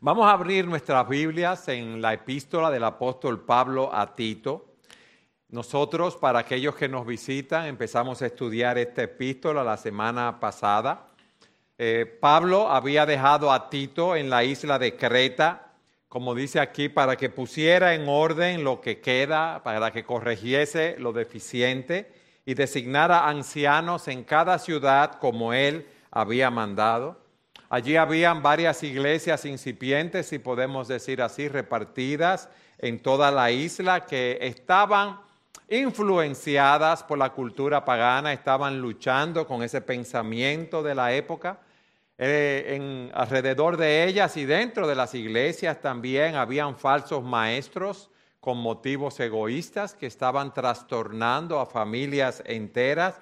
Vamos a abrir nuestras Biblias en la epístola del apóstol Pablo a Tito. Nosotros, para aquellos que nos visitan, empezamos a estudiar esta epístola la semana pasada. Eh, Pablo había dejado a Tito en la isla de Creta, como dice aquí, para que pusiera en orden lo que queda, para que corrigiese lo deficiente y designara ancianos en cada ciudad como él había mandado. Allí habían varias iglesias incipientes, si podemos decir así, repartidas en toda la isla, que estaban influenciadas por la cultura pagana, estaban luchando con ese pensamiento de la época. Eh, en, alrededor de ellas y dentro de las iglesias también habían falsos maestros con motivos egoístas que estaban trastornando a familias enteras.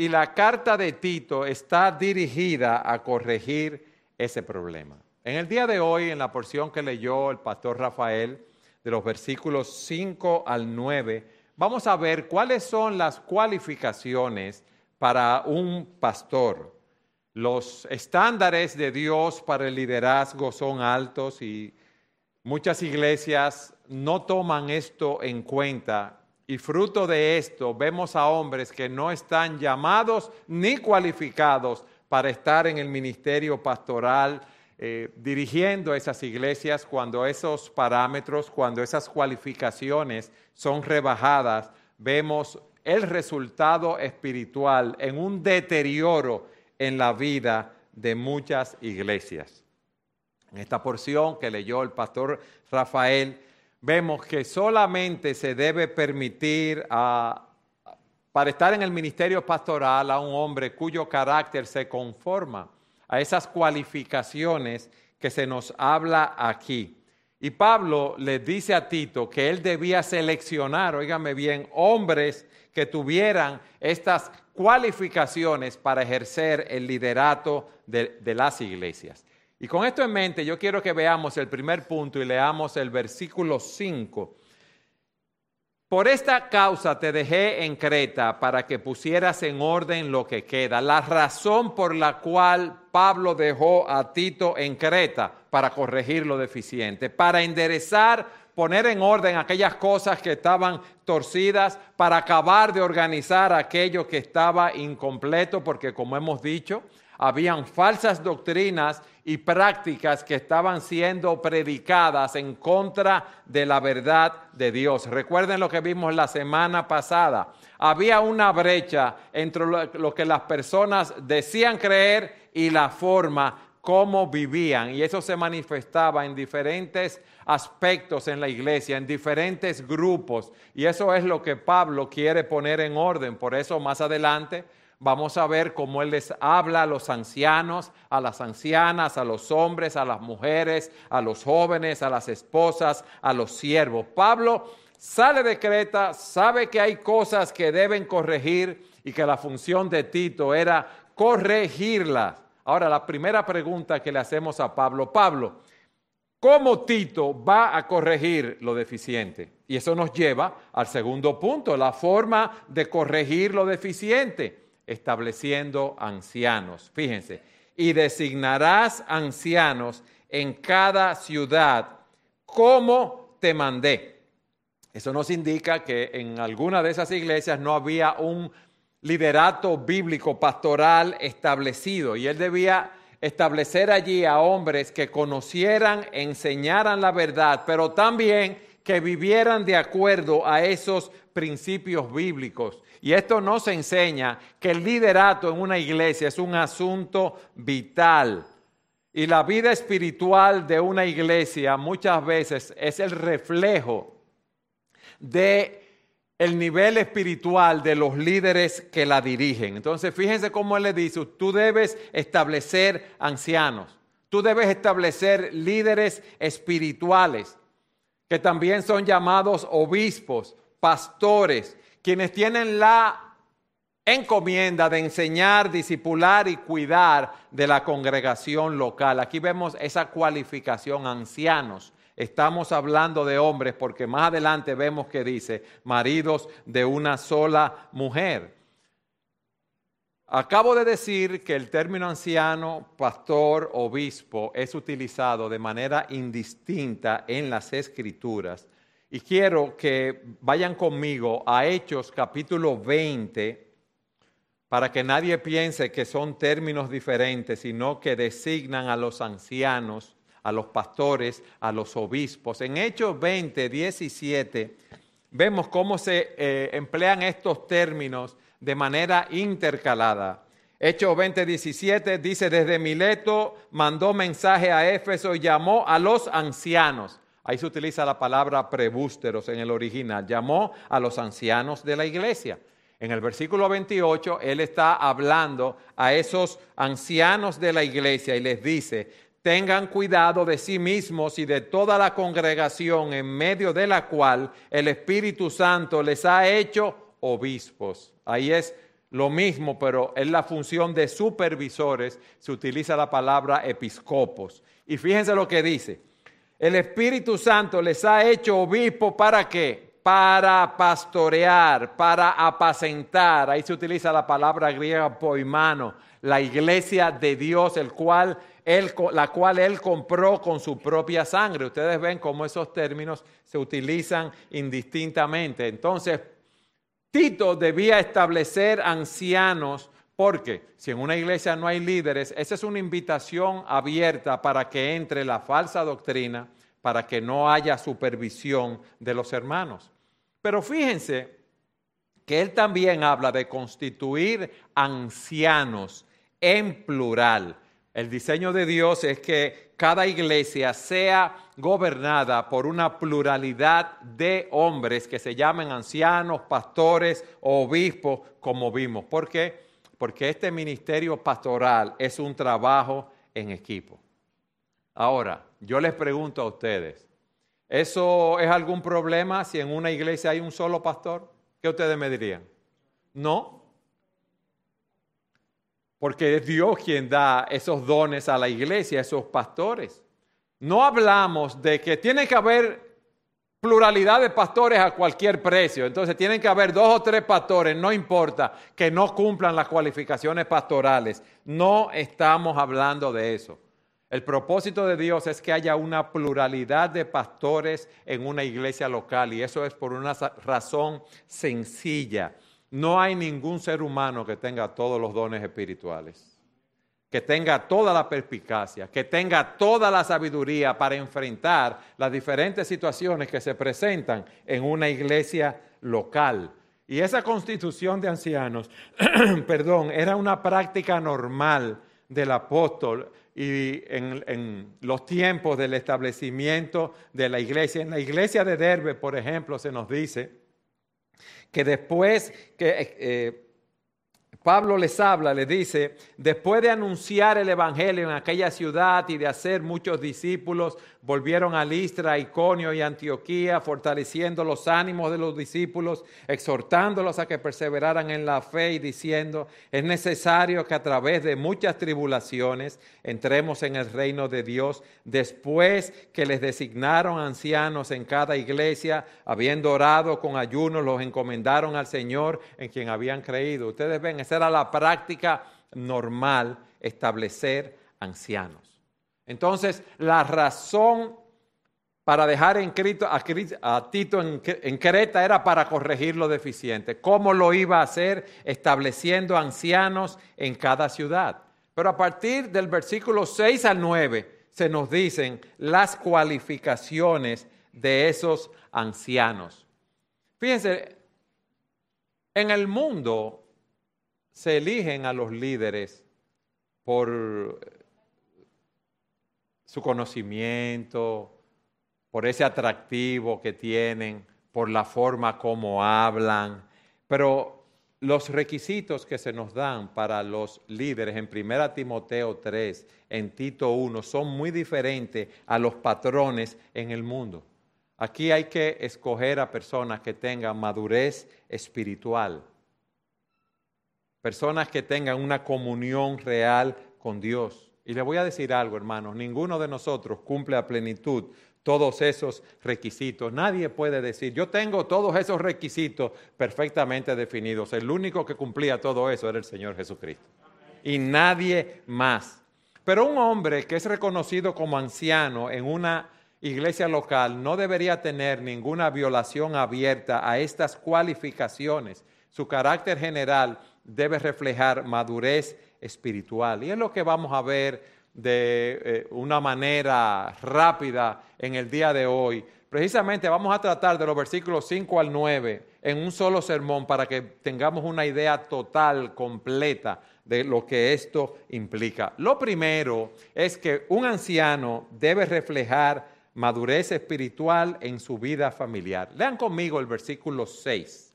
Y la carta de Tito está dirigida a corregir ese problema. En el día de hoy, en la porción que leyó el pastor Rafael, de los versículos 5 al 9, vamos a ver cuáles son las cualificaciones para un pastor. Los estándares de Dios para el liderazgo son altos y muchas iglesias no toman esto en cuenta y fruto de esto vemos a hombres que no están llamados ni cualificados para estar en el ministerio pastoral, eh, dirigiendo esas iglesias cuando esos parámetros, cuando esas cualificaciones son rebajadas, vemos el resultado espiritual en un deterioro en la vida de muchas iglesias. En esta porción que leyó el pastor Rafael, vemos que solamente se debe permitir para estar en el ministerio pastoral a un hombre cuyo carácter se conforma a esas cualificaciones que se nos habla aquí. Y Pablo le dice a Tito que él debía seleccionar, óigame bien, hombres que tuvieran estas cualificaciones para ejercer el liderato de, de las iglesias. Y con esto en mente, yo quiero que veamos el primer punto y leamos el versículo 5. Por esta causa te dejé en Creta para que pusieras en orden lo que queda. La razón por la cual Pablo dejó a Tito en Creta para corregir lo deficiente, para enderezar, poner en orden aquellas cosas que estaban torcidas, para acabar de organizar aquello que estaba incompleto, porque como hemos dicho, habían falsas doctrinas y prácticas que estaban siendo predicadas en contra de la verdad de Dios. Recuerden lo que vimos la semana pasada. Había una brecha entre lo que las personas decían creer y la forma como vivían. Y eso se manifestaba en diferentes aspectos en la iglesia, en diferentes grupos. Y eso es lo que Pablo quiere poner en orden. Por eso más adelante Vamos a ver cómo Él les habla a los ancianos, a las ancianas, a los hombres, a las mujeres, a los jóvenes, a las esposas, a los siervos. Pablo sale de Creta, sabe que hay cosas que deben corregir y que la función de Tito era corregirlas. Ahora, la primera pregunta que le hacemos a Pablo, Pablo, ¿cómo Tito va a corregir lo deficiente? Y eso nos lleva al segundo punto, la forma de corregir lo deficiente estableciendo ancianos. Fíjense, y designarás ancianos en cada ciudad como te mandé. Eso nos indica que en alguna de esas iglesias no había un liderato bíblico pastoral establecido y él debía establecer allí a hombres que conocieran, enseñaran la verdad, pero también que vivieran de acuerdo a esos principios bíblicos. Y esto nos enseña que el liderato en una iglesia es un asunto vital. Y la vida espiritual de una iglesia muchas veces es el reflejo de el nivel espiritual de los líderes que la dirigen. Entonces, fíjense cómo él le dice, tú debes establecer ancianos, tú debes establecer líderes espirituales, que también son llamados obispos, pastores, quienes tienen la encomienda de enseñar, disipular y cuidar de la congregación local. Aquí vemos esa cualificación, ancianos. Estamos hablando de hombres porque más adelante vemos que dice maridos de una sola mujer. Acabo de decir que el término anciano, pastor, obispo es utilizado de manera indistinta en las escrituras. Y quiero que vayan conmigo a Hechos capítulo 20 para que nadie piense que son términos diferentes, sino que designan a los ancianos, a los pastores, a los obispos. En Hechos 20, 17, vemos cómo se eh, emplean estos términos de manera intercalada. Hechos 20, 17 dice, desde Mileto mandó mensaje a Éfeso y llamó a los ancianos. Ahí se utiliza la palabra prebústeros en el original. Llamó a los ancianos de la iglesia. En el versículo 28, él está hablando a esos ancianos de la iglesia y les dice, tengan cuidado de sí mismos y de toda la congregación en medio de la cual el Espíritu Santo les ha hecho obispos. Ahí es lo mismo, pero en la función de supervisores se utiliza la palabra episcopos. Y fíjense lo que dice. El Espíritu Santo les ha hecho obispos para qué? para pastorear, para apacentar. Ahí se utiliza la palabra griega poimano, la iglesia de Dios, el cual él, la cual él compró con su propia sangre. Ustedes ven cómo esos términos se utilizan indistintamente. Entonces, Tito debía establecer ancianos porque si en una iglesia no hay líderes, esa es una invitación abierta para que entre la falsa doctrina para que no haya supervisión de los hermanos. Pero fíjense que él también habla de constituir ancianos en plural. El diseño de Dios es que cada iglesia sea gobernada por una pluralidad de hombres que se llamen ancianos, pastores o obispos, como vimos. ¿Por qué? Porque este ministerio pastoral es un trabajo en equipo. Ahora, yo les pregunto a ustedes, ¿eso es algún problema si en una iglesia hay un solo pastor? ¿Qué ustedes me dirían? No. Porque es Dios quien da esos dones a la iglesia, a esos pastores. No hablamos de que tiene que haber pluralidad de pastores a cualquier precio. Entonces tienen que haber dos o tres pastores, no importa que no cumplan las cualificaciones pastorales. No estamos hablando de eso. El propósito de Dios es que haya una pluralidad de pastores en una iglesia local y eso es por una razón sencilla. No hay ningún ser humano que tenga todos los dones espirituales, que tenga toda la perspicacia, que tenga toda la sabiduría para enfrentar las diferentes situaciones que se presentan en una iglesia local. Y esa constitución de ancianos, perdón, era una práctica normal del apóstol y en, los tiempos del establecimiento de la iglesia. En la iglesia de Derbe, por ejemplo, se nos dice que después que eh, Pablo les habla, les dice, después de anunciar el Evangelio en aquella ciudad y de hacer muchos discípulos, volvieron a Listra, Iconio y Antioquía, fortaleciendo los ánimos de los discípulos, exhortándolos a que perseveraran en la fe y diciendo, es necesario que a través de muchas tribulaciones entremos en el reino de Dios, después que les designaron ancianos en cada iglesia, habiendo orado con ayunos, los encomendaron al Señor en quien habían creído. Ustedes ven, era la práctica normal, establecer ancianos. Entonces, la razón para dejar en a, Tito en, en, Creta era para corregir lo deficiente. ¿Cómo lo iba a hacer? Estableciendo ancianos en cada ciudad. Pero a partir del versículo 6 al 9 se nos dicen las cualificaciones de esos ancianos. Fíjense, en el mundo se eligen a los líderes por su conocimiento, por ese atractivo que tienen, por la forma como hablan, pero los requisitos que se nos dan para los líderes en 1 Timoteo 3, en Tito 1, son muy diferentes a los patrones en el mundo. Aquí hay que escoger a personas que tengan madurez espiritual, personas que tengan una comunión real con Dios y le voy a decir algo, hermanos, ninguno de nosotros cumple a plenitud todos esos requisitos. Nadie puede decir, yo tengo todos esos requisitos perfectamente definidos. El único que cumplía todo eso era el Señor Jesucristo. Y nadie más. Pero un hombre que es reconocido como anciano en una iglesia local no debería tener ninguna violación abierta a estas cualificaciones. Su carácter general debe reflejar madurez espiritual. Y es lo que vamos a ver de eh, una manera rápida en el día de hoy. Precisamente vamos a tratar de los versículos 5 al 9 en un solo sermón para que tengamos una idea total, completa de lo que esto implica. Lo primero es que un anciano debe reflejar madurez espiritual en su vida familiar. Lean conmigo el versículo 6.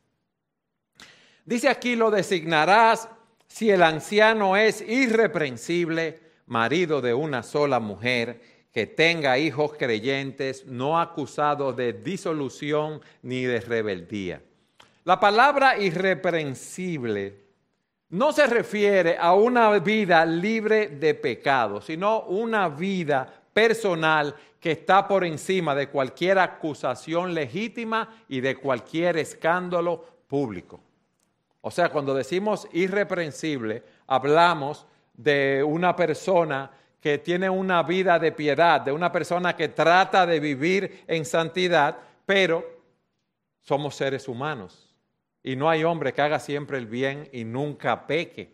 Dice aquí, lo designarás si el anciano es irreprensible marido de una sola mujer, que tenga hijos creyentes, no acusados de disolución ni de rebeldía. La palabra irreprensible no se refiere a una vida libre de pecado, sino una vida personal que está por encima de cualquier acusación legítima y de cualquier escándalo público. O sea, cuando decimos irreprensible, hablamos de una persona que tiene una vida de piedad, de una persona que trata de vivir en santidad, pero somos seres humanos. Y no hay hombre que haga siempre el bien y nunca peque.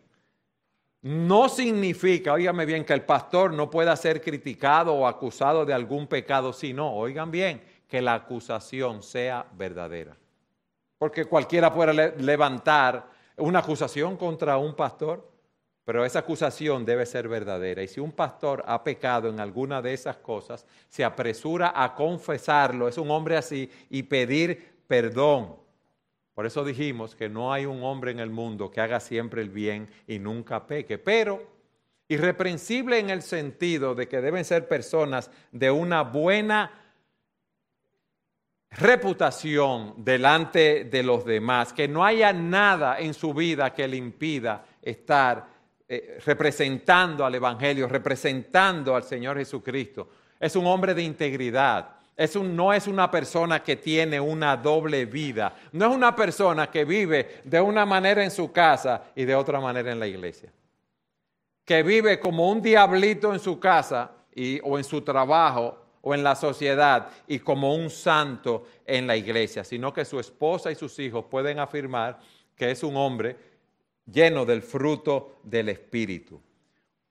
No significa, óigame bien, que el pastor no pueda ser criticado o acusado de algún pecado, sino, oigan bien, que la acusación sea verdadera. Porque cualquiera puede levantar una acusación contra un pastor pero esa acusación debe ser verdadera. Y si un pastor ha pecado en alguna de esas cosas, se apresura a confesarlo, es un hombre así, y pedir perdón. Por eso dijimos que no hay un hombre en el mundo que haga siempre el bien y nunca peque. Pero irreprensible en el sentido de que deben ser personas de una buena reputación delante de los demás, que no haya nada en su vida que le impida estar eh, representando al Evangelio, representando al Señor Jesucristo. Es un hombre de integridad. Es un, no es una persona que tiene una doble vida. No es una persona que vive de una manera en su casa y de otra manera en la iglesia. Que vive como un diablito en su casa y, o en su trabajo o en la sociedad y como un santo en la iglesia, sino que su esposa y sus hijos pueden afirmar que es un hombre lleno del fruto del Espíritu.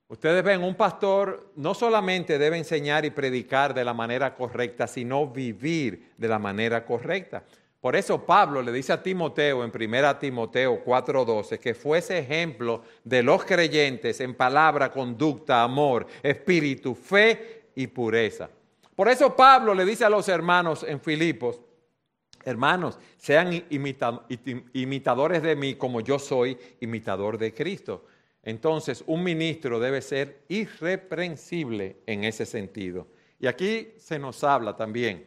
Ustedes ven, un pastor no solamente debe enseñar y predicar de la manera correcta, sino vivir de la manera correcta. Por eso Pablo le dice a Timoteo en 1 Timoteo 4:12 que fuese ejemplo de los creyentes en palabra, conducta, amor, espíritu, fe y pureza. Por eso Pablo le dice a los hermanos en Filipos, Hermanos, sean imitadores de mí como yo soy imitador de Cristo. Entonces, un ministro debe ser irreprensible en ese sentido. Y aquí se nos habla también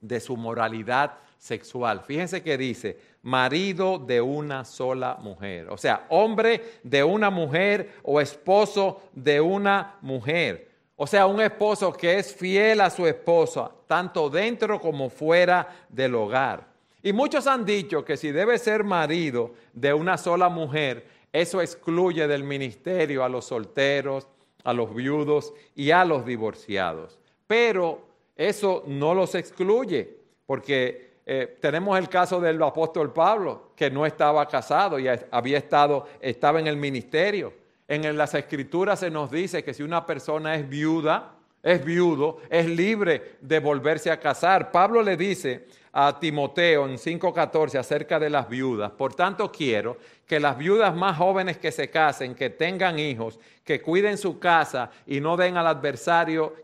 de su moralidad sexual. Fíjense que dice, marido de una sola mujer. O sea, hombre de una mujer o esposo de una mujer. O sea, un esposo que es fiel a su esposa, tanto dentro como fuera del hogar. Y muchos han dicho que si debe ser marido de una sola mujer, eso excluye del ministerio a los solteros, a los viudos y a los divorciados. Pero eso no los excluye, porque eh, tenemos el caso del apóstol Pablo, que no estaba casado y había estado, estaba en el ministerio. En las escrituras se nos dice que si una persona es viuda, es viudo, es libre de volverse a casar. Pablo le dice a Timoteo en 5:14 acerca de las viudas, por tanto quiero que las viudas más jóvenes que se casen, que tengan hijos, que cuiden su casa y no den al adversario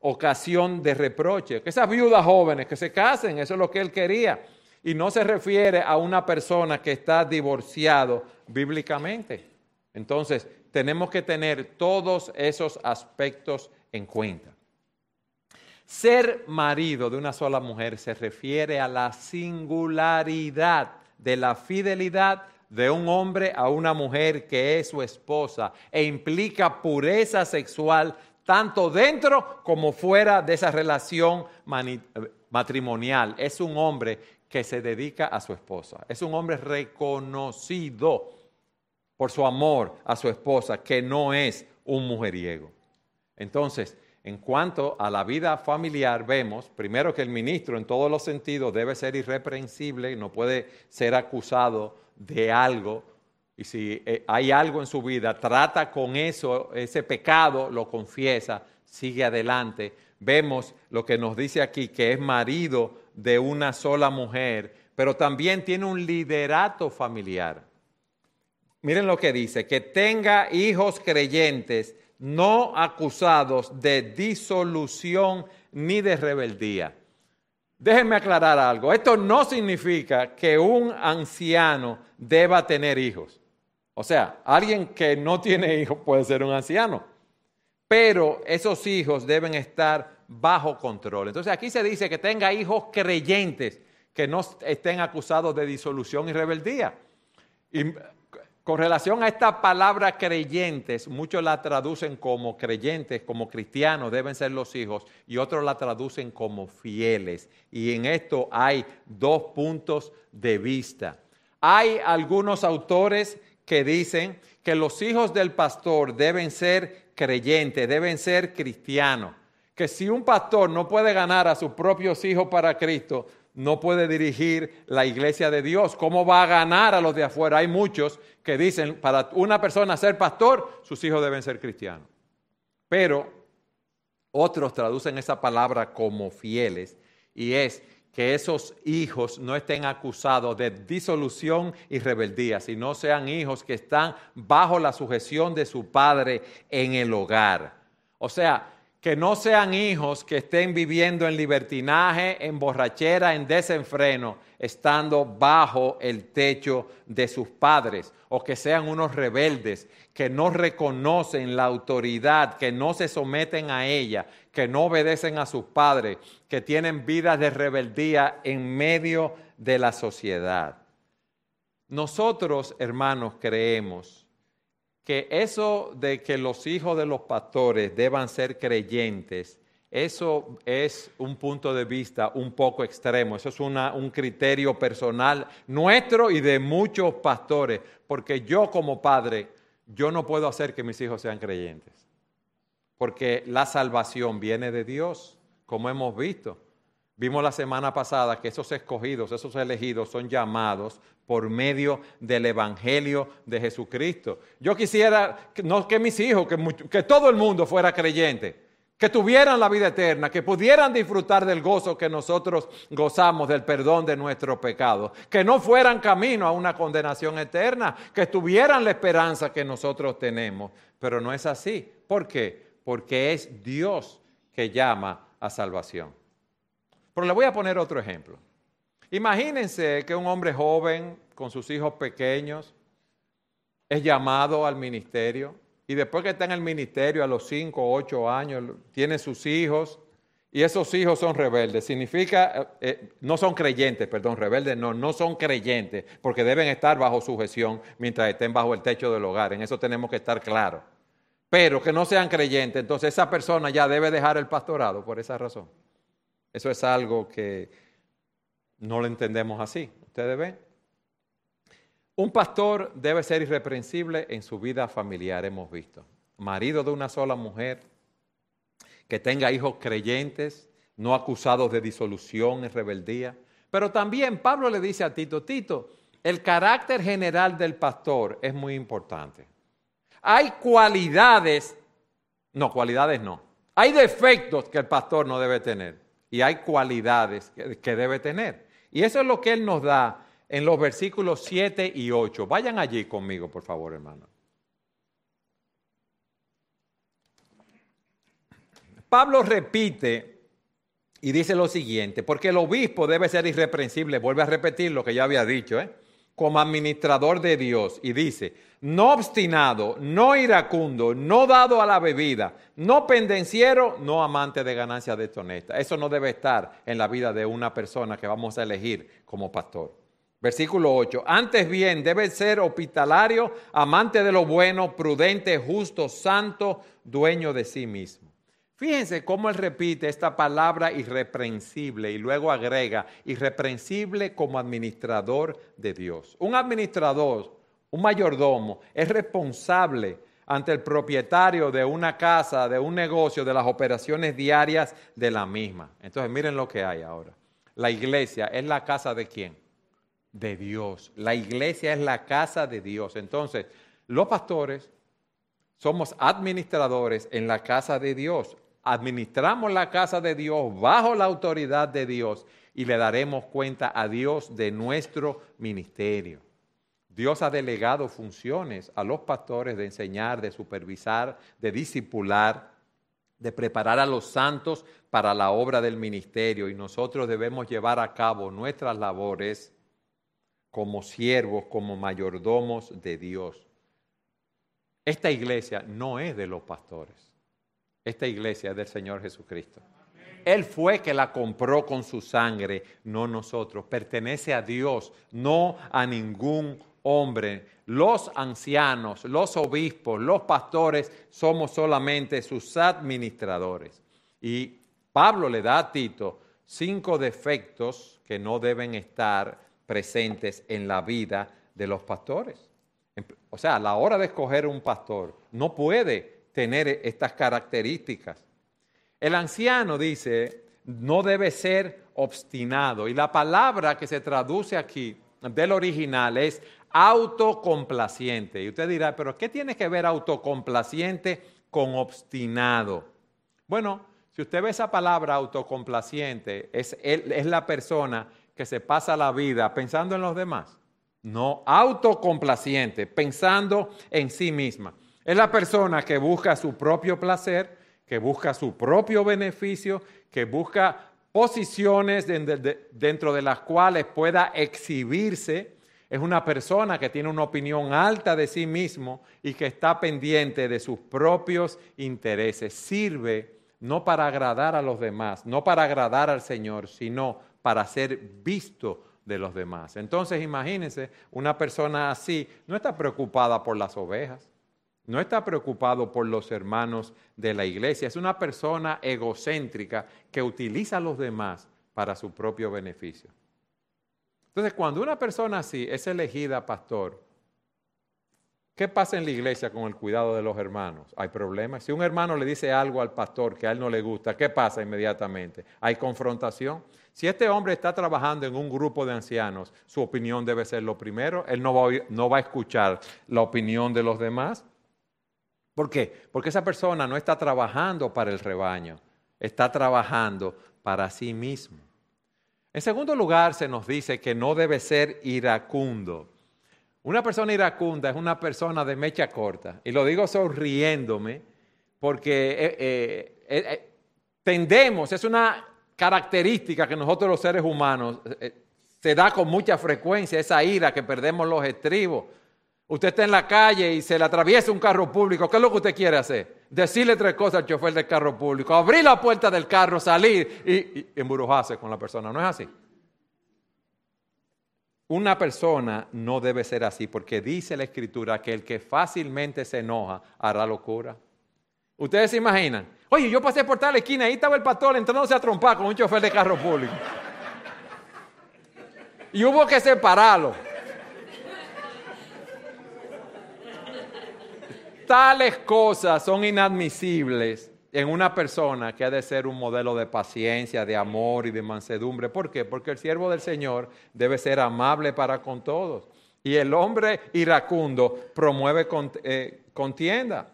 ocasión de reproche. Que esas viudas jóvenes que se casen, eso es lo que él quería. Y no se refiere a una persona que está divorciado bíblicamente. Entonces, tenemos que tener todos esos aspectos en cuenta. Ser marido de una sola mujer se refiere a la singularidad de la fidelidad de un hombre a una mujer que es su esposa e implica pureza sexual tanto dentro como fuera de esa relación matrimonial. Es un hombre que se dedica a su esposa. Es un hombre reconocido por su amor a su esposa, que no es un mujeriego. Entonces, en cuanto a la vida familiar, vemos primero que el ministro en todos los sentidos debe ser irreprensible, no puede ser acusado de algo. Y si eh, hay algo en su vida, trata con eso, ese pecado, lo confiesa, sigue adelante. Vemos lo que nos dice aquí, que es marido de una sola mujer, pero también tiene un liderato familiar. Miren lo que dice, que tenga hijos creyentes no acusados de disolución ni de rebeldía. Déjenme aclarar algo. Esto no significa que un anciano deba tener hijos. O sea, alguien que no tiene hijos puede ser un anciano. Pero esos hijos deben estar bajo control. Entonces aquí se dice que tenga hijos creyentes que no estén acusados de disolución y rebeldía. Y con relación a esta palabra creyentes, muchos la traducen como creyentes, como cristianos deben ser los hijos, y otros la traducen como fieles. Y en esto hay dos puntos de vista. Hay algunos autores que dicen que los hijos del pastor deben ser creyentes, deben ser cristianos. Que si un pastor no puede ganar a sus propios hijos para Cristo, no puede dirigir la iglesia de Dios. ¿Cómo va a ganar a los de afuera? Hay muchos que dicen, para una persona ser pastor, sus hijos deben ser cristianos. Pero otros traducen esa palabra como fieles y es que esos hijos no estén acusados de disolución y rebeldía, sino sean hijos que están bajo la sujeción de su padre en el hogar. O sea, que no sean hijos que estén viviendo en libertinaje, en borrachera, en desenfreno, estando bajo el techo de sus padres, o que sean unos rebeldes que no reconocen la autoridad, que no se someten a ella, que no obedecen a sus padres, que tienen vidas de rebeldía en medio de la sociedad. Nosotros, hermanos, creemos que eso de que los hijos de los pastores deban ser creyentes, eso es un punto de vista un poco extremo, eso es un criterio personal nuestro y de muchos pastores, porque yo como padre, yo no puedo hacer que mis hijos sean creyentes, porque la salvación viene de Dios, como hemos visto. Vimos la semana pasada que esos escogidos, esos elegidos son llamados por medio del Evangelio de Jesucristo. Yo quisiera, no que mis hijos, que, que todo el mundo fuera creyente, que tuvieran la vida eterna, que pudieran disfrutar del gozo que nosotros gozamos, del perdón de nuestros pecados, que no fueran camino a una condenación eterna, que tuvieran la esperanza que nosotros tenemos. Pero no es así. ¿Por qué? Porque es Dios que llama a salvación. Pero le voy a poner otro ejemplo. Imagínense que un hombre joven con sus hijos pequeños es llamado al ministerio y después que está en el ministerio a los 5 o 8 años tiene sus hijos y esos hijos son rebeldes. Significa, eh, eh, no son creyentes, perdón, rebeldes no, no son creyentes porque deben estar bajo sujeción mientras estén bajo el techo del hogar. En eso tenemos que estar claros. Pero que no sean creyentes, entonces esa persona ya debe dejar el pastorado por esa razón. Eso es algo que no lo entendemos así. ¿Ustedes ven? Un pastor debe ser irreprensible en su vida familiar, hemos visto. Marido de una sola mujer, que tenga hijos creyentes, no acusados de disolución y rebeldía. Pero también Pablo le dice a Tito, Tito, el carácter general del pastor es muy importante. Hay cualidades, no, cualidades no. Hay defectos que el pastor no debe tener y hay cualidades que, debe tener. Y eso es lo que Él nos da en los versículos 7 y 8. Vayan allí conmigo, por favor, hermano. Pablo repite y dice lo siguiente, porque el obispo debe ser irreprensible, vuelve a repetir lo que ya había dicho, ¿eh? como administrador de Dios, y dice, no obstinado, no iracundo, no dado a la bebida, no pendenciero, no amante de ganancias deshonestas. Eso no debe estar en la vida de una persona que vamos a elegir como pastor. Versículo 8. Antes bien, debe ser hospitalario, amante de lo bueno, prudente, justo, santo, dueño de sí mismo. Fíjense cómo él repite esta palabra irreprensible y luego agrega irreprensible como administrador de Dios. Un administrador, un mayordomo, es responsable ante el propietario de una casa, de un negocio, de las operaciones diarias de la misma. Entonces miren lo que hay ahora. La iglesia es la casa de quién? De Dios. La iglesia es la casa de Dios. Entonces, los pastores somos administradores en la casa de Dios. Administramos la casa de Dios bajo la autoridad de Dios y le daremos cuenta a Dios de nuestro ministerio. Dios ha delegado funciones a los pastores de enseñar, de supervisar, de discipular, de preparar a los santos para la obra del ministerio y nosotros debemos llevar a cabo nuestras labores como siervos, como mayordomos de Dios. Esta iglesia no es de los pastores, esta iglesia es del Señor Jesucristo. Él fue que la compró con su sangre, no nosotros. Pertenece a Dios, no a ningún hombre. Los ancianos, los obispos, los pastores somos solamente sus administradores. Y Pablo le da a Tito cinco defectos que no deben estar presentes en la vida de los pastores. O sea, a la hora de escoger un pastor, no puede tener estas características. El anciano dice, no debe ser obstinado. Y la palabra que se traduce aquí del original es autocomplaciente. Y usted dirá, pero ¿qué tiene que ver autocomplaciente con obstinado? Bueno, si usted ve esa palabra autocomplaciente, es, es la persona que se pasa la vida pensando en los demás. No, autocomplaciente, pensando en sí misma. Es la persona que busca su propio placer, que busca su propio beneficio, que busca posiciones dentro de las cuales pueda exhibirse es una persona que tiene una opinión alta de sí mismo y que está pendiente de sus propios intereses. Sirve no para agradar a los demás, no para agradar al Señor, sino para ser visto de los demás. Entonces imagínense, una persona así no está preocupada por las ovejas, no está preocupado por los hermanos de la iglesia, es una persona egocéntrica que utiliza a los demás para su propio beneficio. Entonces, cuando una persona así es elegida pastor, ¿qué pasa en la iglesia con el cuidado de los hermanos? Hay problemas. Si un hermano le dice algo al pastor que a él no le gusta, ¿qué pasa inmediatamente? Hay confrontación. Si este hombre está trabajando en un grupo de ancianos, su opinión debe ser lo primero. Él no va, a, no va a escuchar la opinión de los demás. ¿Por qué? Porque esa persona no está trabajando para el rebaño, está trabajando para sí mismo. En segundo lugar, se nos dice que no debe ser iracundo. Una persona iracunda es una persona de mecha corta. Y lo digo sonriéndome porque eh, eh, eh, tendemos, es una característica que nosotros los seres humanos se da con mucha frecuencia, esa ira que perdemos los estribos. Usted está en la calle y se le atraviesa un carro público. ¿Qué es lo que usted quiere hacer? Decirle tres cosas al chofer del carro público. Abrir la puerta del carro, salir y, y con la persona. ¿No es así? Una persona no debe ser así porque dice la escritura que el que fácilmente se enoja hará locura. Ustedes se imaginan. Oye, yo pasé por tal esquina, ahí estaba el pastor entrándose a trompar con un chofer de carro público. Y hubo que separarlo. tales cosas son inadmisibles en una persona que ha de ser un modelo de paciencia, de amor y de mansedumbre. ¿Por qué? Porque el siervo del Señor debe ser amable para con todos. Y el hombre iracundo promueve eh, contienda.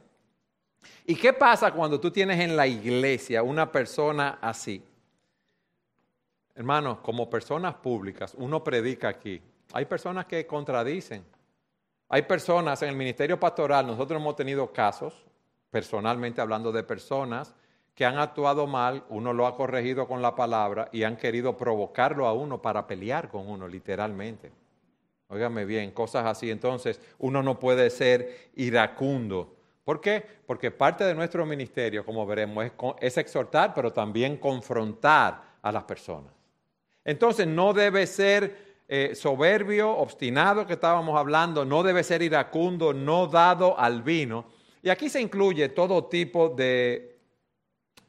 ¿Y qué pasa cuando tú tienes en la iglesia una persona así? Hermanos, como personas públicas, uno predica aquí. Hay personas que contradicen. Hay personas en el ministerio pastoral, nosotros hemos tenido casos, personalmente hablando de personas, que han actuado mal, uno lo ha corregido con la palabra y han querido provocarlo a uno para pelear con uno, literalmente. Óigame bien, cosas así. Entonces, uno no puede ser iracundo. ¿Por qué? Porque parte de nuestro ministerio, como veremos, es, exhortar, pero también confrontar a las personas. Entonces, no debe ser eh, soberbio, obstinado que estábamos hablando, no debe ser iracundo, no dado al vino. Y aquí se incluye todo tipo de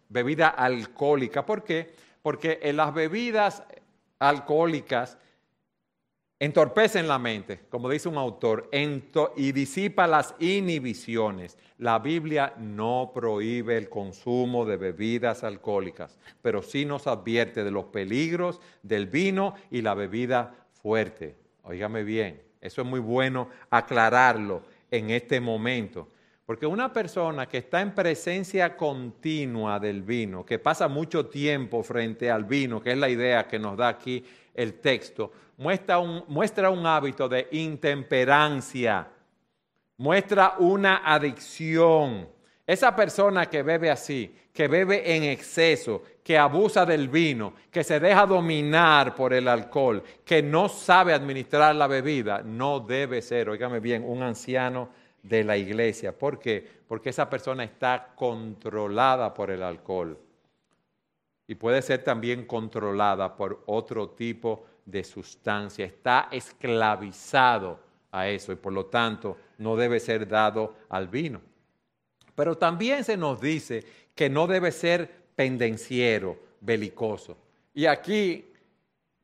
bebida alcohólica. ¿Por qué? Porque en las bebidas alcohólicas entorpecen la mente, como dice un autor, y disipa las inhibiciones. La Biblia no prohíbe el consumo de bebidas alcohólicas, pero sí nos advierte de los peligros del vino y la bebida fuerte. Óigame bien, eso es muy bueno aclararlo en este momento. Porque una persona que está en presencia continua del vino, que pasa mucho tiempo frente al vino, que es la idea que nos da aquí el texto, muestra un, muestra un hábito de intemperancia, muestra una adicción. Esa persona que bebe así, que bebe en exceso, que abusa del vino, que se deja dominar por el alcohol, que no sabe administrar la bebida, no debe ser, oígame bien, un anciano de la iglesia. ¿Por qué? Porque esa persona está controlada por el alcohol y puede ser también controlada por otro tipo de sustancia. Está esclavizado a eso y por lo tanto no debe ser dado al vino. Pero también se nos dice que no debe ser pendenciero, belicoso. Y aquí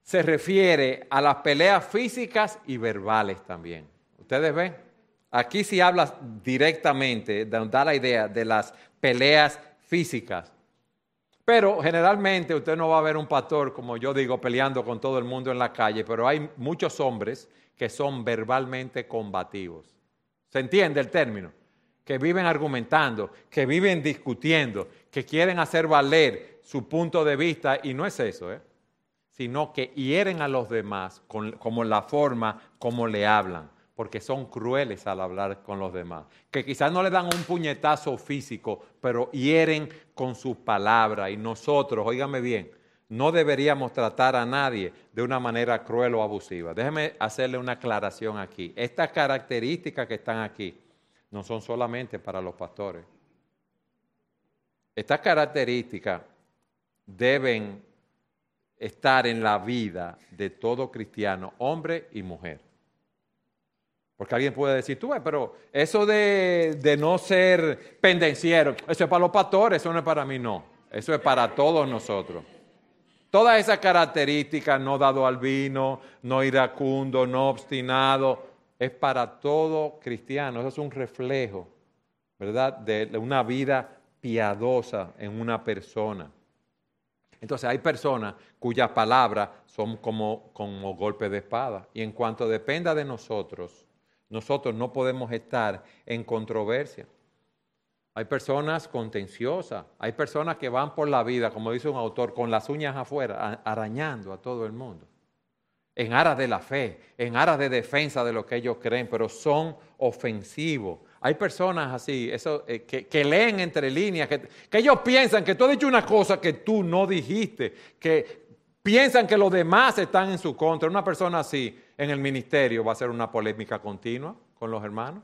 se refiere a las peleas físicas y verbales también. ¿Ustedes ven? Aquí sí habla directamente, da la idea de las peleas físicas. Pero generalmente usted no va a ver un pastor, como yo digo, peleando con todo el mundo en la calle, pero hay muchos hombres que son verbalmente combativos. ¿Se entiende el término? Que viven argumentando, que viven discutiendo, que quieren hacer valer su punto de vista, y no es eso, ¿eh? sino que hieren a los demás con, como la forma como le hablan porque son crueles al hablar con los demás, que quizás no le dan un puñetazo físico, pero hieren con sus palabras. Y nosotros, óigame bien, no deberíamos tratar a nadie de una manera cruel o abusiva. Déjeme hacerle una aclaración aquí. Estas características que están aquí no son solamente para los pastores. Estas características deben estar en la vida de todo cristiano, hombre y mujer. Porque alguien puede decir, tú, pero eso de, no ser pendenciero, eso es para los pastores, eso no es para mí, no. Eso es para todos nosotros. Todas esas características, no dado al vino, no iracundo, no obstinado, es para todo cristiano. Eso es un reflejo, ¿verdad?, de una vida piadosa en una persona. Entonces hay personas cuyas palabras son como, como golpes de espada. Y en cuanto dependa de nosotros, nosotros no podemos estar en controversia. Hay personas contenciosas, hay personas que van por la vida, como dice un autor, con las uñas afuera, arañando a todo el mundo, en aras de la fe, en aras de defensa de lo que ellos creen, pero son ofensivos. Hay personas así, eh, que, leen entre líneas, que, que ellos piensan que tú has dicho una cosa que tú no dijiste, que piensan que los demás están en su contra. Una persona así en el ministerio va a ser una polémica continua con los hermanos.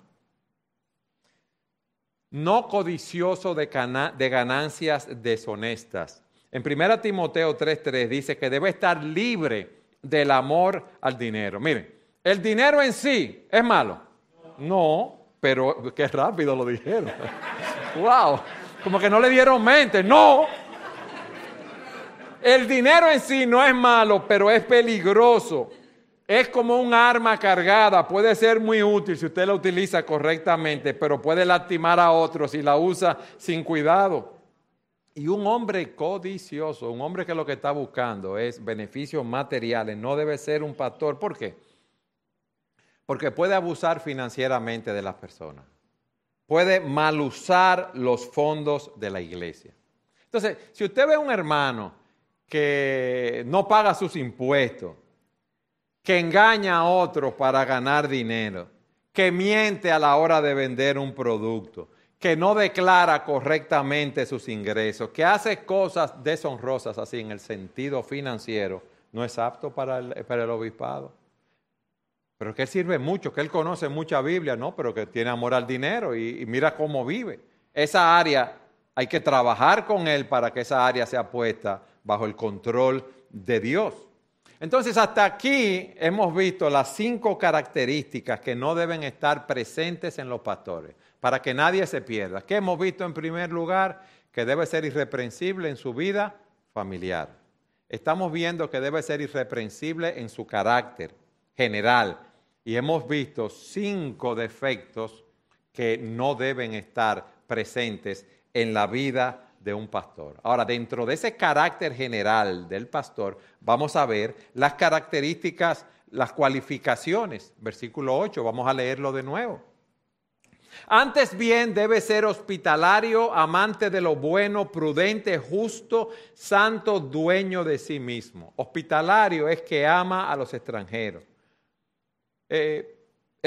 No codicioso de, ganancias deshonestas. En 1 Timoteo 3:3 dice que debe estar libre del amor al dinero. Miren, el dinero en sí es malo. No, pero qué rápido lo dijeron. wow, como que no le dieron mente. No, el dinero en sí no es malo, pero es peligroso. Es como un arma cargada, puede ser muy útil si usted la utiliza correctamente, pero puede lastimar a otros si la usa sin cuidado. Y un hombre codicioso, un hombre que lo que está buscando es beneficios materiales, no debe ser un pastor. ¿Por qué? Porque puede abusar financieramente de las personas. Puede malusar los fondos de la iglesia. Entonces, si usted ve a un hermano que no paga sus impuestos, que engaña a otros para ganar dinero, que miente a la hora de vender un producto, que no declara correctamente sus ingresos, que hace cosas deshonrosas así en el sentido financiero, no es apto para el, obispado. Pero que él sirve mucho, que él conoce mucha Biblia, ¿no? Pero que tiene amor al dinero y mira cómo vive. Esa área hay que trabajar con él para que esa área sea puesta bajo el control de Dios. Entonces, hasta aquí hemos visto las cinco características que no deben estar presentes en los pastores, para que nadie se pierda. ¿Qué hemos visto en primer lugar? que debe ser irreprensible en su vida familiar. Estamos viendo que debe ser irreprensible en su carácter general. Y hemos visto cinco defectos que no deben estar presentes en la vida de un pastor. Ahora, dentro de ese carácter general del pastor, vamos a ver las características, las cualificaciones. Versículo 8, vamos a leerlo de nuevo. Antes bien debe ser hospitalario, amante de lo bueno, prudente, justo, santo, dueño de sí mismo. Hospitalario es que ama a los extranjeros. Eh,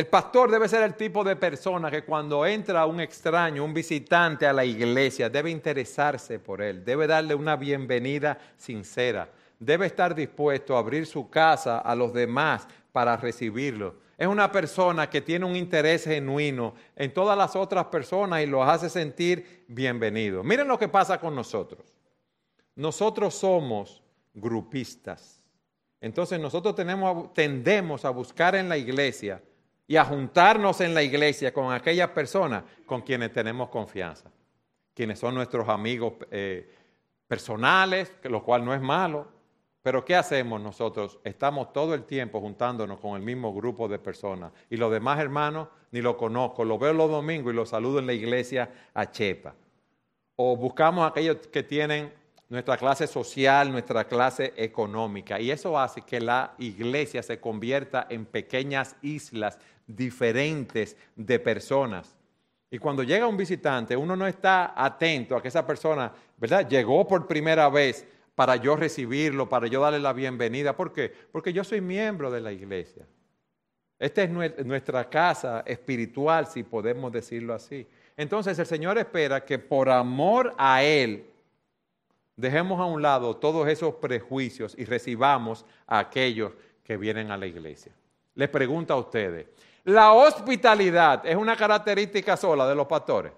el pastor debe ser el tipo de persona que cuando entra un extraño, un visitante a la iglesia, debe interesarse por él, debe darle una bienvenida sincera, debe estar dispuesto a abrir su casa a los demás para recibirlo. Es una persona que tiene un interés genuino en todas las otras personas y los hace sentir bienvenidos. Miren lo que pasa con nosotros. Nosotros somos grupistas. Entonces nosotros tendemos a buscar en la iglesia y a juntarnos en la iglesia con aquellas personas con quienes tenemos confianza, quienes son nuestros amigos eh, personales, lo cual no es malo, pero ¿qué hacemos nosotros? Estamos todo el tiempo juntándonos con el mismo grupo de personas y los demás hermanos ni lo conozco, lo veo los domingos y los saludo en la iglesia a Chepa. O buscamos a aquellos que tienen nuestra clase social, nuestra clase económica. Y eso hace que la iglesia se convierta en pequeñas islas diferentes de personas. Y cuando llega un visitante, uno no está atento a que esa persona, ¿verdad? Llegó por primera vez para yo recibirlo, para yo darle la bienvenida. ¿Por qué? Porque yo soy miembro de la iglesia. Esta es nuestra casa espiritual, si podemos decirlo así. Entonces el Señor espera que por amor a Él dejemos a un lado todos esos prejuicios y recibamos a aquellos que vienen a la iglesia. Les pregunto a ustedes, ¿la hospitalidad es una característica sola de los pastores?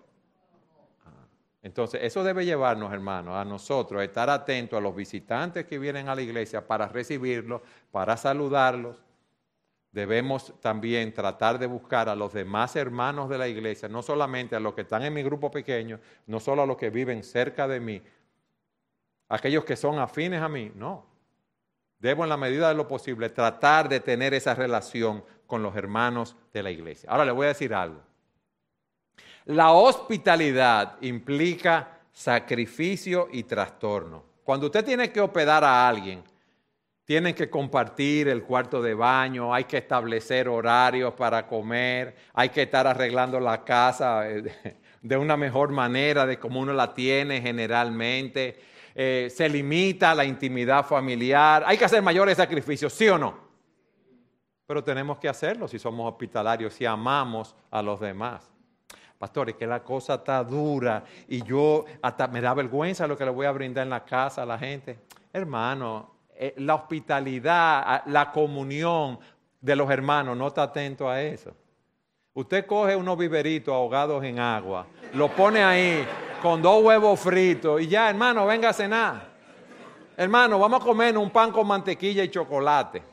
Entonces, eso debe llevarnos, hermanos, a nosotros a estar atentos a los visitantes que vienen a la iglesia para recibirlos, para saludarlos. Debemos también tratar de buscar a los demás hermanos de la iglesia, no solamente a los que están en mi grupo pequeño, no solo a los que viven cerca de mí, aquellos que son afines a mí, no. Debo en la medida de lo posible tratar de tener esa relación con los hermanos de la iglesia. Ahora le voy a decir algo. La hospitalidad implica sacrificio y trastorno. Cuando usted tiene que hospedar a alguien, tienen que compartir el cuarto de baño, hay que establecer horarios para comer, hay que estar arreglando la casa eh, de una mejor manera de como uno la tiene generalmente. Eh, se limita la intimidad familiar, hay que hacer mayores sacrificios, ¿sí o no? Pero tenemos que hacerlo si somos hospitalarios, si amamos a los demás. Pastores, que la cosa está dura y yo hasta me da vergüenza lo que le voy a brindar en la casa a la gente. Hermano, eh, la hospitalidad, la comunión de los hermanos, no está atento a eso. Usted coge unos viveritos ahogados en agua, lo pone ahí con dos huevos fritos y ya, hermano, venga a cenar. Hermano, vamos a comer un pan con mantequilla y chocolate.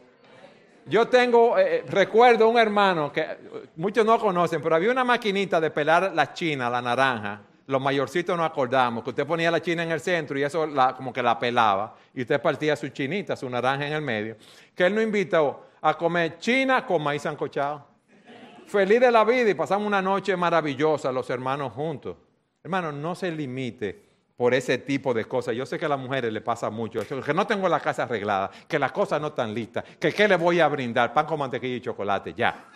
Yo tengo, eh, eh, recuerdo un hermano que muchos no conocen, pero había una maquinita de pelar la china, la naranja. Los mayorcitos no acordamos, que usted ponía la china en el centro y eso como que la pelaba. Y usted partía su chinita, su naranja en el medio. Que él nos invitó a comer china con maíz ancochado. Feliz de la vida y pasamos una noche maravillosa los hermanos juntos. Hermano, no se limite por ese tipo de cosas. Yo sé que a las mujeres le pasa mucho eso, que no tengo la casa arreglada, que las cosas no están listas, que qué le voy a brindar, pan con mantequilla y chocolate, ya.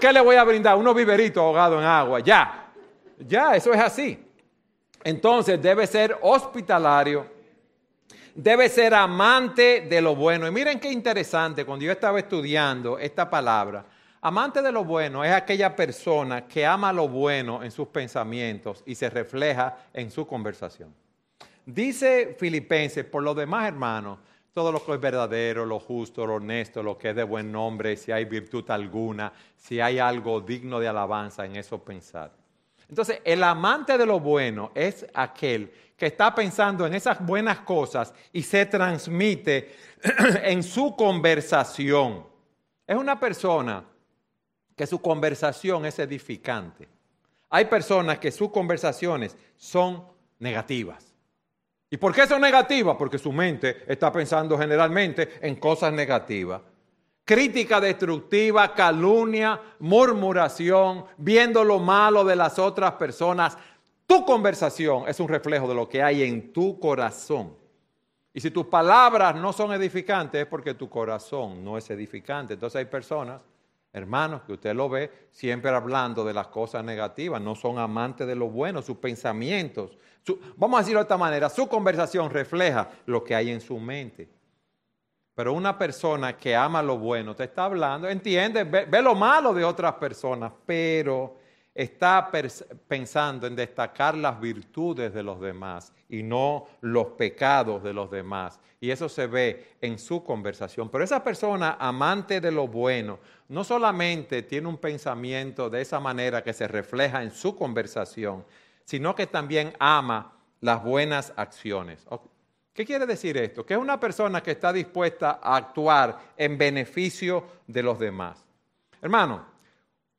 ¿Qué le voy a brindar? Unos viveritos ahogados en agua, ya. Ya, eso es así. Entonces debe ser hospitalario, debe ser amante de lo bueno. Y miren qué interesante, cuando yo estaba estudiando esta palabra, Amante de lo bueno es aquella persona que ama lo bueno en sus pensamientos y se refleja en su conversación. Dice Filipenses, por lo demás, hermanos, todo lo que es verdadero, lo justo, lo honesto, lo que es de buen nombre, si hay virtud alguna, si hay algo digno de alabanza en eso pensar. Entonces, el amante de lo bueno es aquel que está pensando en esas buenas cosas y se transmite en su conversación. Es una persona que su conversación es edificante. Hay personas que sus conversaciones son negativas. ¿Y por qué son negativas? Porque su mente está pensando generalmente en cosas negativas. Crítica destructiva, calumnia, murmuración, viendo lo malo de las otras personas. Tu conversación es un reflejo de lo que hay en tu corazón. Y si tus palabras no son edificantes es porque tu corazón no es edificante. Entonces hay personas, hermanos, que usted lo ve siempre hablando de las cosas negativas, no son amantes de lo bueno, sus pensamientos, vamos a decirlo de esta manera, su conversación refleja lo que hay en su mente. Pero una persona que ama lo bueno te está hablando, entiende, ve lo malo de otras personas, pero está pensando en destacar las virtudes de los demás y no los pecados de los demás. Y eso se ve en su conversación. Pero esa persona amante de lo bueno no solamente tiene un pensamiento de esa manera que se refleja en su conversación, sino que también ama las buenas acciones. ¿Qué quiere decir esto? Que es una persona que está dispuesta a actuar en beneficio de los demás. Hermano,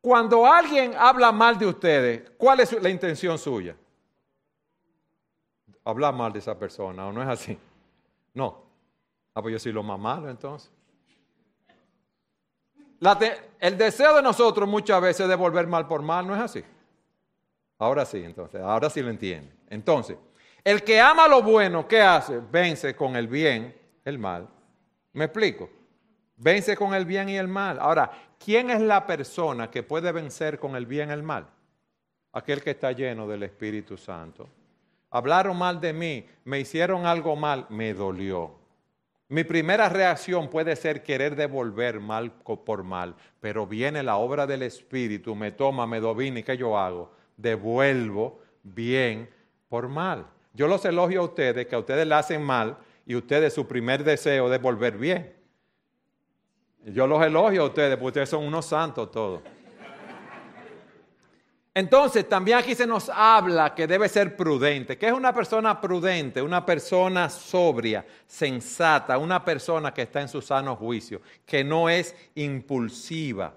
cuando alguien habla mal de ustedes, ¿cuál es la intención suya? Hablar mal de esa persona, ¿o no es así? No. Ah, pues yo soy lo más malo entonces. el deseo de nosotros muchas veces es devolver mal por mal, ¿no es así? Ahora sí, entonces, ahora sí lo entiende. Entonces, el que ama lo bueno, ¿qué hace? Vence con el bien el mal. ¿Me explico? Vence con el bien y el mal. Ahora, ¿quién es la persona que puede vencer con el bien y el mal? Aquel que está lleno del Espíritu Santo. Hablaron mal de mí, me hicieron algo mal, me dolió. Mi primera reacción puede ser querer devolver mal por mal, pero viene la obra del Espíritu, me toma, me domina y ¿qué yo hago? Devuelvo bien por mal. Yo los elogio a ustedes que a ustedes le hacen mal y ustedes su primer deseo es devolver bien. Yo los elogio a ustedes, porque ustedes son unos santos todos. Entonces, también aquí se nos habla que debe ser prudente. ¿Qué es una persona prudente? Una persona sobria, sensata, una persona que está en su sano juicio, que no es impulsiva.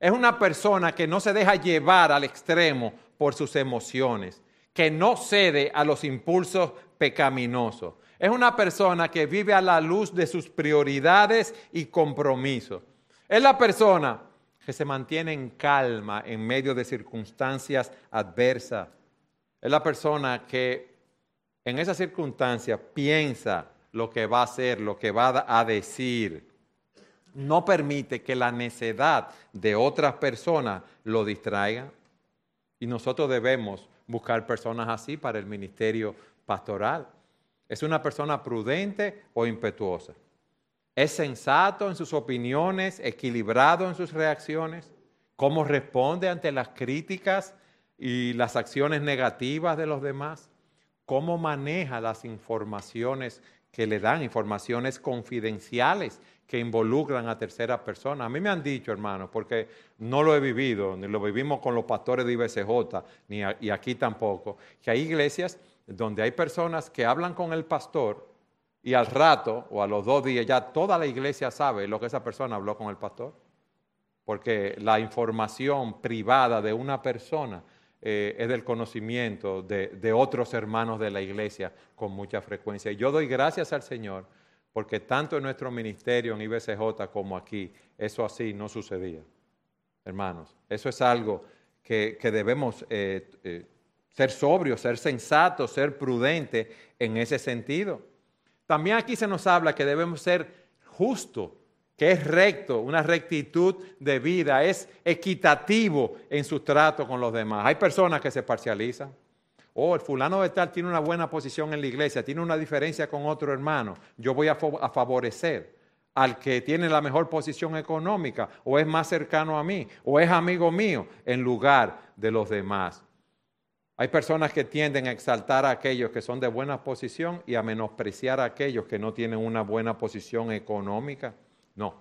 Es una persona que no se deja llevar al extremo por sus emociones, que no cede a los impulsos pecaminosos. Es una persona que vive a la luz de sus prioridades y compromisos. Es la persona que se mantiene en calma en medio de circunstancias adversas. Es la persona que en esas circunstancias piensa lo que va a hacer, lo que va a decir. No permite que la necedad de otras personas lo distraiga. Y nosotros debemos buscar personas así para el ministerio pastoral. ¿Es una persona prudente o impetuosa? ¿Es sensato en sus opiniones, equilibrado en sus reacciones? ¿Cómo responde ante las críticas y las acciones negativas de los demás? ¿Cómo maneja las informaciones que le dan, informaciones confidenciales que involucran a tercera persona? A mí me han dicho, hermanos, porque no lo he vivido, ni lo vivimos con los pastores de IBCJ, ni y aquí tampoco, que hay iglesias donde hay personas que hablan con el pastor y al rato o a los dos días ya toda la iglesia sabe lo que esa persona habló con el pastor. Porque la información privada de una persona eh, es del conocimiento de, otros hermanos de la iglesia con mucha frecuencia. Y yo doy gracias al Señor porque tanto en nuestro ministerio en IBCJ como aquí, eso así no sucedía. Hermanos, eso es algo que, debemos eh, eh, ser sobrios, ser sensatos, ser prudentes en ese sentido. También aquí se nos habla que debemos ser justos, que es recto, una rectitud de vida, es equitativo en su trato con los demás. Hay personas que se parcializan. Oh, el fulano de tal tiene una buena posición en la iglesia, tiene una diferencia con otro hermano. Yo voy a favorecer al que tiene la mejor posición económica, o es más cercano a mí, o es amigo mío, en lugar de los demás. Hay personas que tienden a exaltar a aquellos que son de buena posición y a menospreciar a aquellos que no tienen una buena posición económica. No.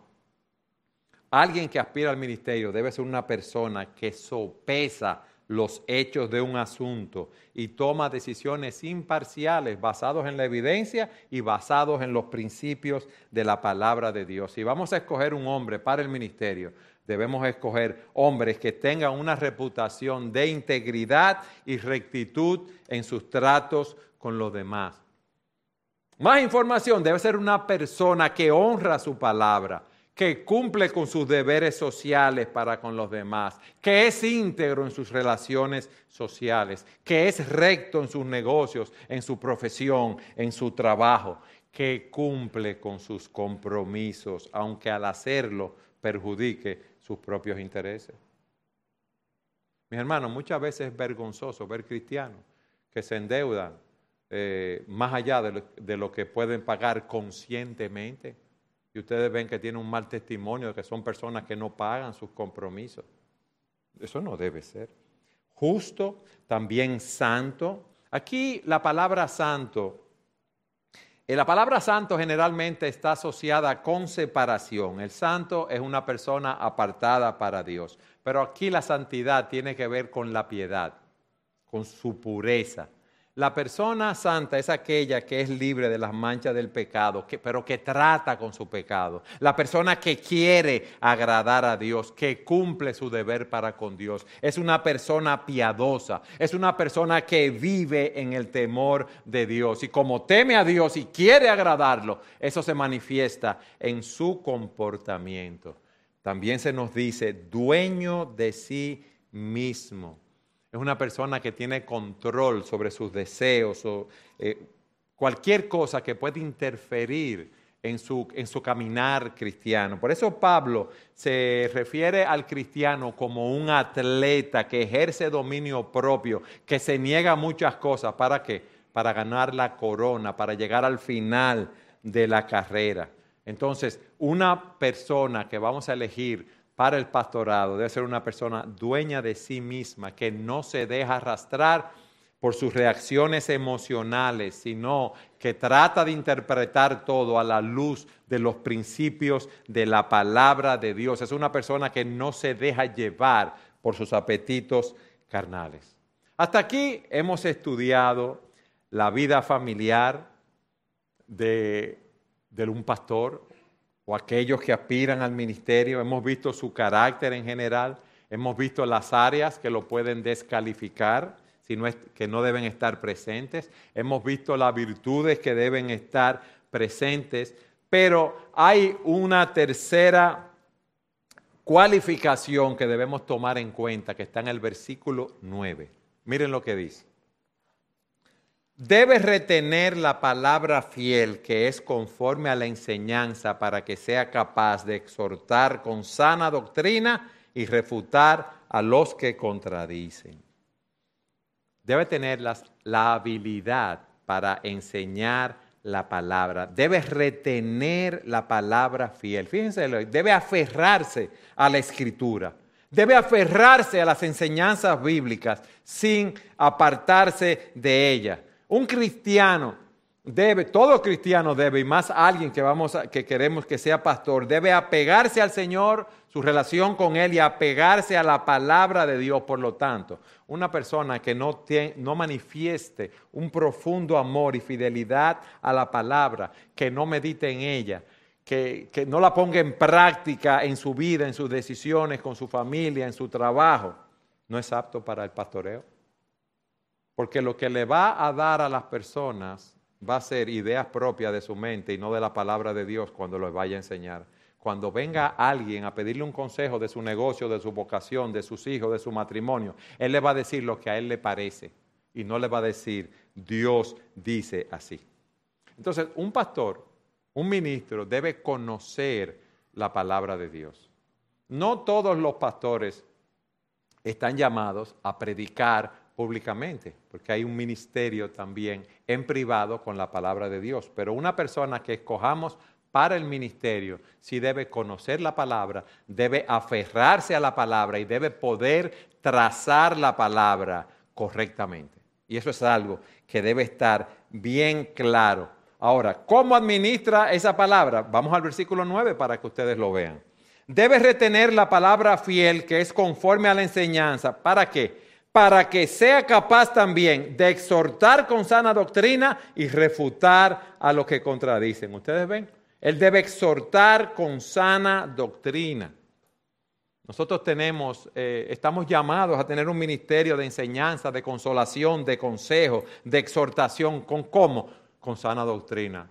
Alguien que aspira al ministerio debe ser una persona que sopesa los hechos de un asunto y toma decisiones imparciales basados en la evidencia y basados en los principios de la palabra de Dios. Si vamos a escoger un hombre para el ministerio, Debemos escoger hombres que tengan una reputación de integridad y rectitud en sus tratos con los demás. Más información, debe ser una persona que honra su palabra, que cumple con sus deberes sociales para con los demás, que es íntegro en sus relaciones sociales, que es recto en sus negocios, en su profesión, en su trabajo, que cumple con sus compromisos, aunque al hacerlo perjudique sus propios intereses. Mis hermanos, muchas veces es vergonzoso ver cristianos que se endeudan eh, más allá de lo que pueden pagar conscientemente y ustedes ven que tienen un mal testimonio de que son personas que no pagan sus compromisos. Eso no debe ser. Justo, también santo. Aquí la palabra santo, la palabra santo generalmente está asociada con separación. El santo es una persona apartada para Dios. Pero aquí la santidad tiene que ver con la piedad, con su pureza la persona santa es aquella que es libre de las manchas del pecado, pero que trata con su pecado. La persona que quiere agradar a Dios, que cumple su deber para con Dios. Es una persona piadosa, es una persona que vive en el temor de Dios. Y como teme a Dios y quiere agradarlo, eso se manifiesta en su comportamiento. También se nos dice, dueño de sí mismo es una persona que tiene control sobre sus deseos o eh, cualquier cosa que pueda interferir en su, en su caminar cristiano. Por eso Pablo se refiere al cristiano como un atleta que ejerce dominio propio, que se niega muchas cosas. ¿Para qué? Para ganar la corona, para llegar al final de la carrera. Entonces, una persona que vamos a elegir el pastorado debe ser una persona dueña de sí misma, que no se deja arrastrar por sus reacciones emocionales, sino que trata de interpretar todo a la luz de los principios de la palabra de Dios. Es una persona que no se deja llevar por sus apetitos carnales. Hasta aquí hemos estudiado la vida familiar de, de un pastor, o aquellos que aspiran al ministerio, hemos visto su carácter en general, hemos visto las áreas que lo pueden descalificar, sino que no deben estar presentes, hemos visto las virtudes que deben estar presentes, pero hay una tercera cualificación que debemos tomar en cuenta, que está en el versículo 9. Miren lo que dice. Debe retener la palabra fiel que es conforme a la enseñanza para que sea capaz de exhortar con sana doctrina y refutar a los que contradicen. Debe tener la habilidad para enseñar la palabra. Debe retener la palabra fiel. Fíjense, debe aferrarse a la escritura. Debe aferrarse a las enseñanzas bíblicas sin apartarse de ellas un cristiano debe, todo cristiano debe, y más alguien que, vamos que queremos que sea pastor, debe apegarse al Señor, su relación con Él y apegarse a la palabra de Dios. Por lo tanto, una persona que no, no manifieste un profundo amor y fidelidad a la palabra, que no medite en ella, que, que no la ponga en práctica en su vida, en sus decisiones, con su familia, en su trabajo, no es apto para el pastoreo. Porque lo que le va a dar a las personas va a ser ideas propias de su mente y no de la palabra de Dios cuando los vaya a enseñar. Cuando venga alguien a pedirle un consejo de su negocio, de su vocación, de sus hijos, de su matrimonio, él le va a decir lo que a él le parece y no le va a decir Dios dice así. Entonces, un pastor, un ministro debe conocer la palabra de Dios. No todos los pastores están llamados a predicar públicamente, porque hay un ministerio también en privado con la palabra de Dios. Pero una persona que escojamos para el ministerio sí debe conocer la palabra, debe aferrarse a la palabra y debe poder trazar la palabra correctamente. Y eso es algo que debe estar bien claro. Ahora, ¿cómo administra esa palabra? Vamos al versículo 9 para que ustedes lo vean. Debe retener la palabra fiel que es conforme a la enseñanza. ¿Para qué? Para que sea capaz también de exhortar con sana doctrina y refutar a los que contradicen. ¿Ustedes ven? Él debe exhortar con sana doctrina. Nosotros tenemos, eh, estamos llamados a tener un ministerio de enseñanza, de consolación, de consejo, de exhortación. ¿Con cómo? Con sana doctrina.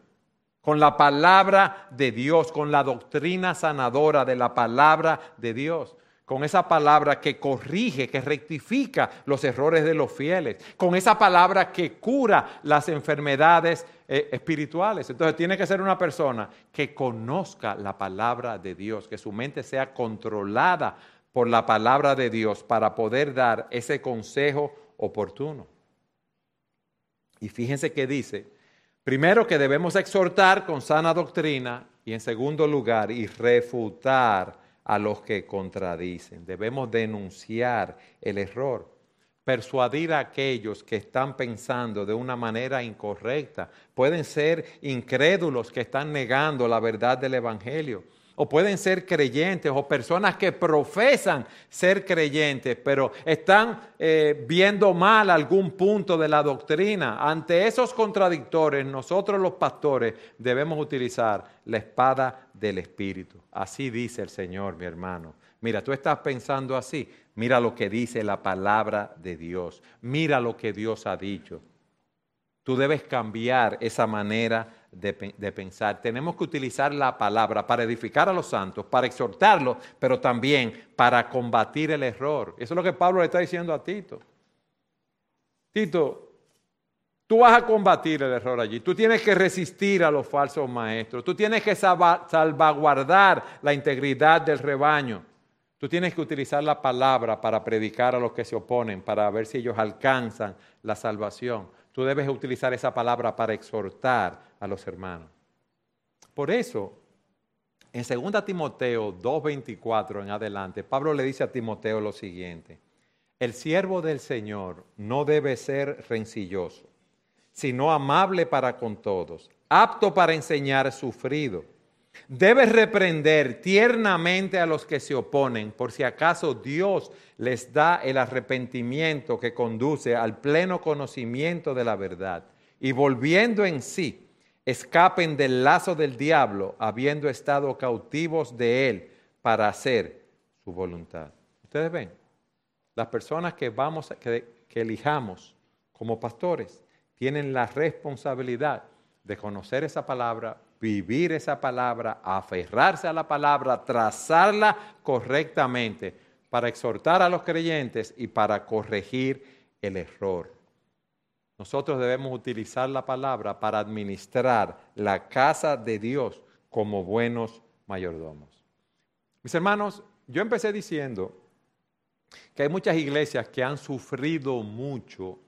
Con la palabra de Dios, con la doctrina sanadora de la palabra de Dios con esa palabra que corrige, que rectifica los errores de los fieles, con esa palabra que cura las enfermedades eh, espirituales. Entonces tiene que ser una persona que conozca la palabra de Dios, que su mente sea controlada por la palabra de Dios para poder dar ese consejo oportuno. Y fíjense que dice, primero que debemos exhortar con sana doctrina y en segundo lugar, y refutar a los que contradicen. Debemos denunciar el error, persuadir a aquellos que están pensando de una manera incorrecta. Pueden ser incrédulos que están negando la verdad del Evangelio o pueden ser creyentes o personas que profesan ser creyentes, pero están eh, viendo mal algún punto de la doctrina. Ante esos contradictores, nosotros los pastores debemos utilizar la espada del Espíritu. Así dice el Señor, mi hermano. Mira, tú estás pensando así. Mira lo que dice la palabra de Dios. Mira lo que Dios ha dicho. Tú debes cambiar esa manera de, pensar. Tenemos que utilizar la palabra para edificar a los santos, para exhortarlos, pero también para combatir el error. Eso es lo que Pablo le está diciendo a Tito. Tito, tú vas a combatir el error allí. Tú tienes que resistir a los falsos maestros. Tú tienes que salvaguardar la integridad del rebaño. Tú tienes que utilizar la palabra para predicar a los que se oponen, para ver si ellos alcanzan la salvación. Tú debes utilizar esa palabra para exhortar a los hermanos. Por eso, en 2 Timoteo 2.24 en adelante, Pablo le dice a Timoteo lo siguiente, el siervo del Señor no debe ser rencilloso, sino amable para con todos, apto para enseñar, sufrido. Debe reprender tiernamente a los que se oponen, por si acaso Dios les da el arrepentimiento que conduce al pleno conocimiento de la verdad. Y volviendo en sí, escapen del lazo del diablo, habiendo estado cautivos de él para hacer su voluntad. Ustedes ven, las personas que vamos que, que elijamos como pastores tienen la responsabilidad de conocer esa palabra, vivir esa palabra, aferrarse a la palabra, trazarla correctamente para exhortar a los creyentes y para corregir el error. Nosotros debemos utilizar la palabra para administrar la casa de Dios como buenos mayordomos. Mis hermanos, yo empecé diciendo que hay muchas iglesias que han sufrido mucho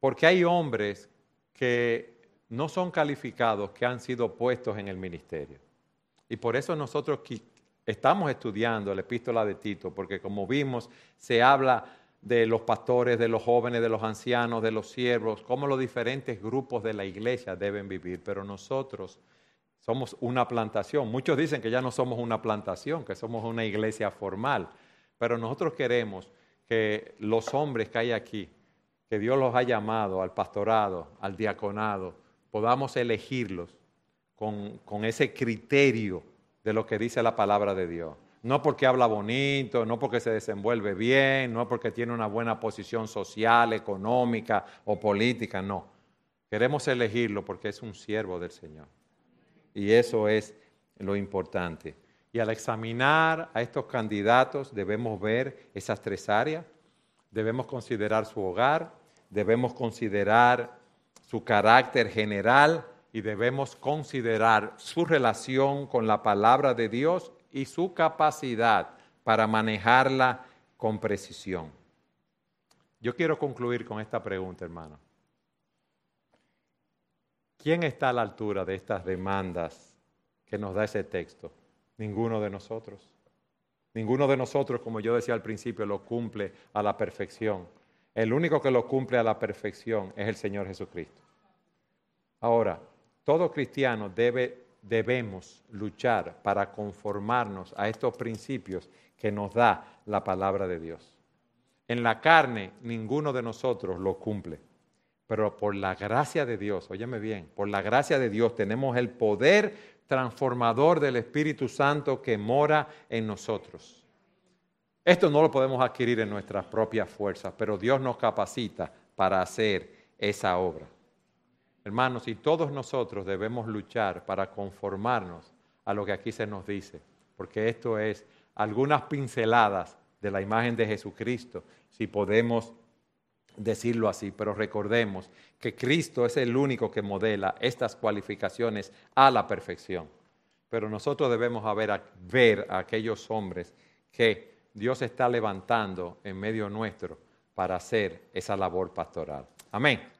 porque hay hombres que no son calificados, que han sido puestos en el ministerio. Y por eso nosotros estamos estudiando la epístola de Tito, porque como vimos, se habla de los pastores, de los jóvenes, de los ancianos, de los siervos, cómo los diferentes grupos de la iglesia deben vivir. Pero nosotros somos una plantación. Muchos dicen que ya no somos una plantación, que somos una iglesia formal. Pero nosotros queremos que los hombres que hay aquí, que Dios los ha llamado al pastorado, al diaconado, podamos elegirlos con, con ese criterio de lo que dice la palabra de Dios. No porque habla bonito, no porque se desenvuelve bien, no porque tiene una buena posición social, económica o política, no. Queremos elegirlo porque es un siervo del Señor. Y eso es lo importante. Y al examinar a estos candidatos debemos ver esas tres áreas. Debemos considerar su hogar, debemos considerar su carácter general y debemos considerar su relación con la palabra de Dios y su capacidad para manejarla con precisión. Yo quiero concluir con esta pregunta, hermano. ¿Quién está a la altura de estas demandas que nos da ese texto? Ninguno de nosotros. Ninguno de nosotros, como yo decía al principio, lo cumple a la perfección. El único que lo cumple a la perfección es el Señor Jesucristo. Ahora, todo cristiano debe debemos luchar para conformarnos a estos principios que nos da la palabra de Dios. En la carne ninguno de nosotros lo cumple, pero por la gracia de Dios, óyeme bien, por la gracia de Dios tenemos el poder transformador del Espíritu Santo que mora en nosotros. Esto no lo podemos adquirir en nuestras propias fuerzas, pero Dios nos capacita para hacer esa obra. Hermanos, y todos nosotros debemos luchar para conformarnos a lo que aquí se nos dice, porque esto es algunas pinceladas de la imagen de Jesucristo, si podemos decirlo así, pero recordemos que Cristo es el único que modela estas cualificaciones a la perfección. Pero nosotros debemos ver a aquellos hombres que Dios está levantando en medio nuestro para hacer esa labor pastoral. Amén.